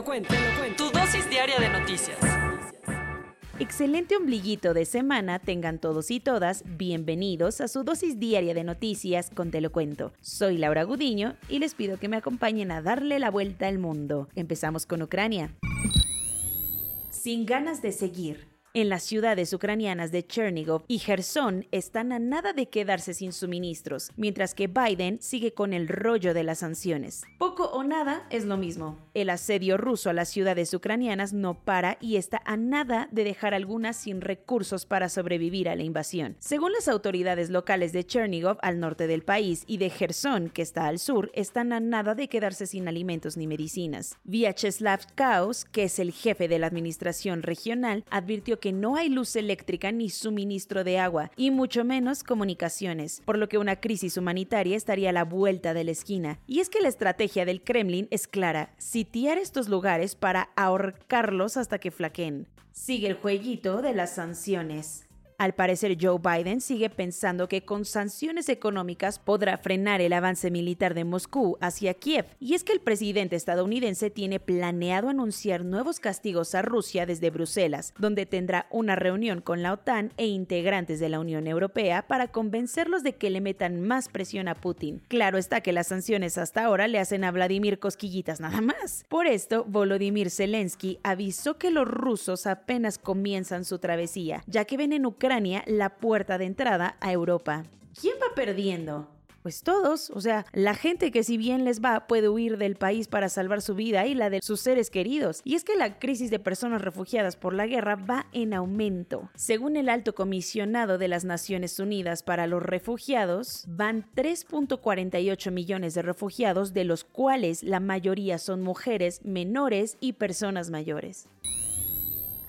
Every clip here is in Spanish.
Lo cuento. Tu dosis diaria de noticias. Excelente ombliguito de semana tengan todos y todas. Bienvenidos a su dosis diaria de noticias con Te lo cuento. Soy Laura Gudiño y les pido que me acompañen a darle la vuelta al mundo. Empezamos con Ucrania. Sin ganas de seguir. En las ciudades ucranianas de Chernigov y Gerson están a nada de quedarse sin suministros, mientras que Biden sigue con el rollo de las sanciones. Poco o nada es lo mismo. El asedio ruso a las ciudades ucranianas no para y está a nada de dejar algunas sin recursos para sobrevivir a la invasión. Según las autoridades locales de Chernigov, al norte del país, y de Gerson, que está al sur, están a nada de quedarse sin alimentos ni medicinas. Vyacheslav Kaus, que es el jefe de la administración regional, advirtió que no hay luz eléctrica ni suministro de agua, y mucho menos comunicaciones, por lo que una crisis humanitaria estaría a la vuelta de la esquina. Y es que la estrategia del Kremlin es clara, sitiar estos lugares para ahorcarlos hasta que flaqueen. Sigue el jueguito de las sanciones. Al parecer, Joe Biden sigue pensando que con sanciones económicas podrá frenar el avance militar de Moscú hacia Kiev. Y es que el presidente estadounidense tiene planeado anunciar nuevos castigos a Rusia desde Bruselas, donde tendrá una reunión con la OTAN e integrantes de la Unión Europea para convencerlos de que le metan más presión a Putin. Claro está que las sanciones hasta ahora le hacen a Vladimir cosquillitas nada más. Por esto, Volodymyr Zelensky avisó que los rusos apenas comienzan su travesía, ya que ven en Ucrania la puerta de entrada a Europa. ¿Quién va perdiendo? Pues todos, o sea, la gente que si bien les va puede huir del país para salvar su vida y la de sus seres queridos. Y es que la crisis de personas refugiadas por la guerra va en aumento. Según el alto comisionado de las Naciones Unidas para los Refugiados, van 3.48 millones de refugiados, de los cuales la mayoría son mujeres, menores y personas mayores.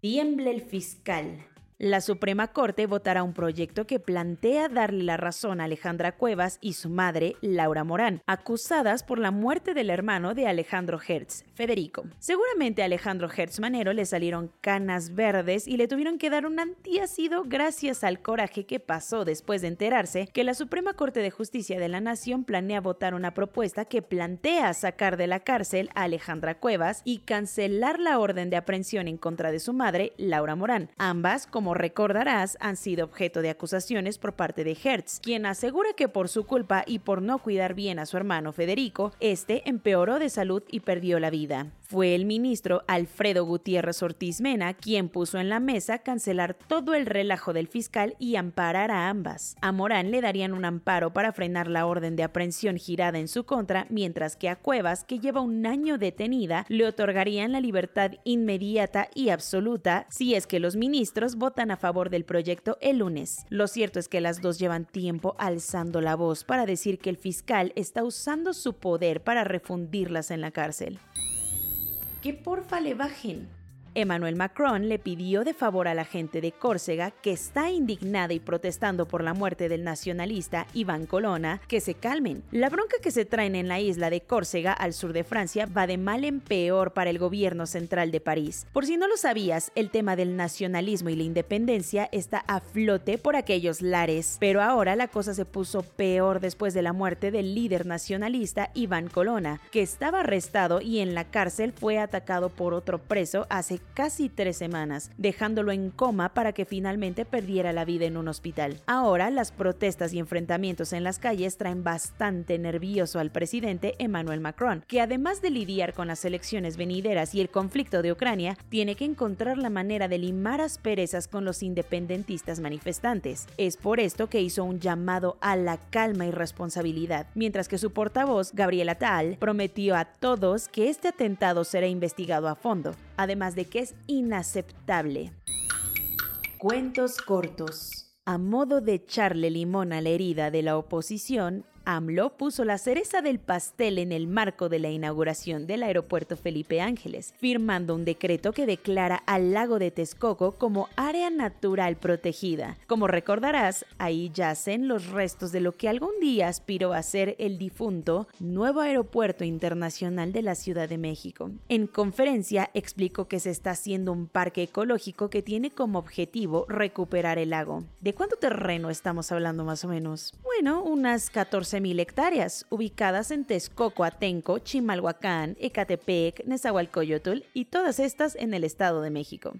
Tiemble el fiscal. La Suprema Corte votará un proyecto que plantea darle la razón a Alejandra Cuevas y su madre, Laura Morán, acusadas por la muerte del hermano de Alejandro Hertz, Federico. Seguramente a Alejandro Hertz Manero le salieron canas verdes y le tuvieron que dar un antiácido gracias al coraje que pasó después de enterarse que la Suprema Corte de Justicia de la Nación planea votar una propuesta que plantea sacar de la cárcel a Alejandra Cuevas y cancelar la orden de aprehensión en contra de su madre, Laura Morán, ambas como como recordarás, han sido objeto de acusaciones por parte de Hertz, quien asegura que por su culpa y por no cuidar bien a su hermano Federico, este empeoró de salud y perdió la vida. Fue el ministro Alfredo Gutiérrez Ortiz Mena quien puso en la mesa cancelar todo el relajo del fiscal y amparar a ambas. A Morán le darían un amparo para frenar la orden de aprehensión girada en su contra, mientras que a Cuevas, que lleva un año detenida, le otorgarían la libertad inmediata y absoluta si es que los ministros a favor del proyecto el lunes. Lo cierto es que las dos llevan tiempo alzando la voz para decir que el fiscal está usando su poder para refundirlas en la cárcel que porfa le bajen. Emmanuel Macron le pidió de favor a la gente de Córcega, que está indignada y protestando por la muerte del nacionalista Iván Colonna, que se calmen. La bronca que se traen en la isla de Córcega, al sur de Francia, va de mal en peor para el gobierno central de París. Por si no lo sabías, el tema del nacionalismo y la independencia está a flote por aquellos lares, pero ahora la cosa se puso peor después de la muerte del líder nacionalista Iván Colonna, que estaba arrestado y en la cárcel fue atacado por otro preso hace casi tres semanas, dejándolo en coma para que finalmente perdiera la vida en un hospital. Ahora, las protestas y enfrentamientos en las calles traen bastante nervioso al presidente Emmanuel Macron, que además de lidiar con las elecciones venideras y el conflicto de Ucrania, tiene que encontrar la manera de limar asperezas con los independentistas manifestantes. Es por esto que hizo un llamado a la calma y responsabilidad, mientras que su portavoz, Gabriela Tal, prometió a todos que este atentado será investigado a fondo, además de que es inaceptable. Cuentos cortos. A modo de echarle limón a la herida de la oposición, AMLO puso la cereza del pastel en el marco de la inauguración del aeropuerto Felipe Ángeles, firmando un decreto que declara al lago de Texcoco como área natural protegida. Como recordarás, ahí yacen los restos de lo que algún día aspiró a ser el difunto nuevo aeropuerto internacional de la Ciudad de México. En conferencia explicó que se está haciendo un parque ecológico que tiene como objetivo recuperar el lago. ¿De cuánto terreno estamos hablando más o menos? Bueno, unas 14.000 hectáreas, ubicadas en Texcoco, Atenco, Chimalhuacán, Ecatepec, Nezahualcóyotl y todas estas en el Estado de México.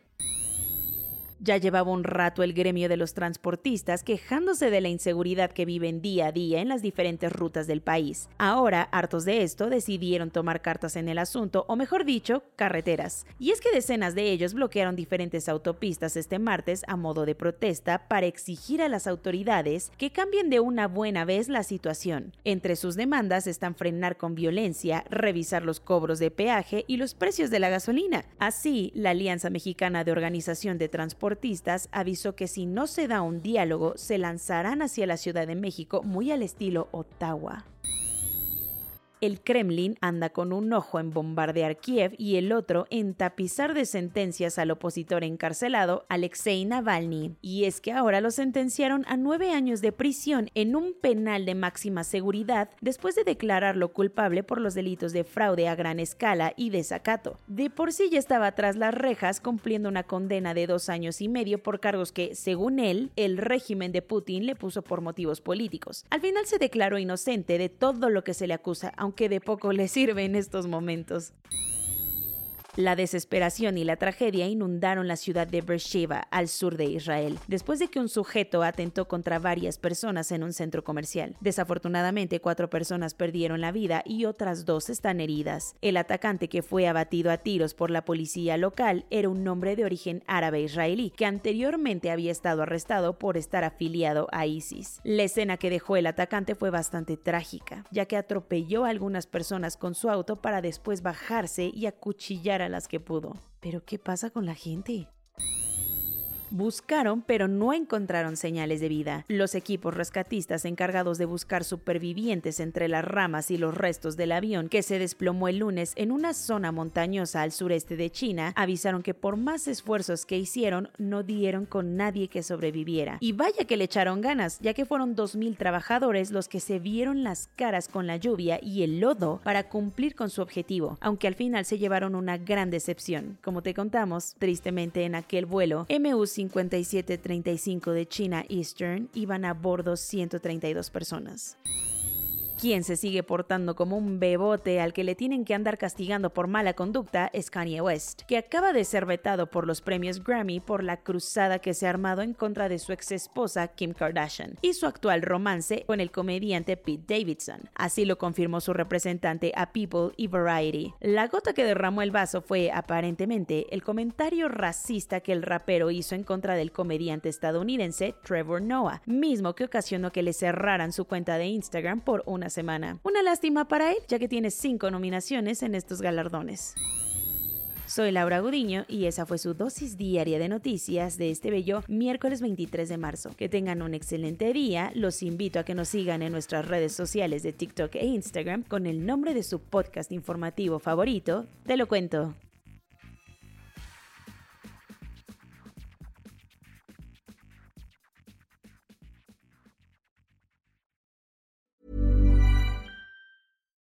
Ya llevaba un rato el gremio de los transportistas quejándose de la inseguridad que viven día a día en las diferentes rutas del país. Ahora, hartos de esto, decidieron tomar cartas en el asunto, o mejor dicho, carreteras. Y es que decenas de ellos bloquearon diferentes autopistas este martes a modo de protesta para exigir a las autoridades que cambien de una buena vez la situación. Entre sus demandas están frenar con violencia, revisar los cobros de peaje y los precios de la gasolina. Así, la Alianza Mexicana de Organización de Transporte avisó que si no se da un diálogo, se lanzarán hacia la Ciudad de México muy al estilo Ottawa. El Kremlin anda con un ojo en bombardear Kiev y el otro en tapizar de sentencias al opositor encarcelado Alexei Navalny. Y es que ahora lo sentenciaron a nueve años de prisión en un penal de máxima seguridad después de declararlo culpable por los delitos de fraude a gran escala y desacato. De por sí ya estaba tras las rejas cumpliendo una condena de dos años y medio por cargos que, según él, el régimen de Putin le puso por motivos políticos. Al final se declaró inocente de todo lo que se le acusa, aunque de poco le sirve en estos momentos. La desesperación y la tragedia inundaron la ciudad de Beersheba, al sur de Israel, después de que un sujeto atentó contra varias personas en un centro comercial. Desafortunadamente, cuatro personas perdieron la vida y otras dos están heridas. El atacante que fue abatido a tiros por la policía local era un hombre de origen árabe israelí, que anteriormente había estado arrestado por estar afiliado a ISIS. La escena que dejó el atacante fue bastante trágica, ya que atropelló a algunas personas con su auto para después bajarse y acuchillar a las que pudo. Pero ¿qué pasa con la gente? Buscaron, pero no encontraron señales de vida. Los equipos rescatistas encargados de buscar supervivientes entre las ramas y los restos del avión que se desplomó el lunes en una zona montañosa al sureste de China avisaron que por más esfuerzos que hicieron, no dieron con nadie que sobreviviera. Y vaya que le echaron ganas, ya que fueron 2.000 trabajadores los que se vieron las caras con la lluvia y el lodo para cumplir con su objetivo, aunque al final se llevaron una gran decepción. Como te contamos, tristemente en aquel vuelo, MU 5735 de China Eastern iban a bordo 132 personas. Quien se sigue portando como un bebote al que le tienen que andar castigando por mala conducta es Kanye West, que acaba de ser vetado por los premios Grammy por la cruzada que se ha armado en contra de su ex esposa Kim Kardashian y su actual romance con el comediante Pete Davidson. Así lo confirmó su representante a People y Variety. La gota que derramó el vaso fue, aparentemente, el comentario racista que el rapero hizo en contra del comediante estadounidense Trevor Noah, mismo que ocasionó que le cerraran su cuenta de Instagram por una semana. Una lástima para él, ya que tiene cinco nominaciones en estos galardones. Soy Laura Gudiño y esa fue su dosis diaria de noticias de este bello miércoles 23 de marzo. Que tengan un excelente día. Los invito a que nos sigan en nuestras redes sociales de TikTok e Instagram con el nombre de su podcast informativo favorito. Te lo cuento.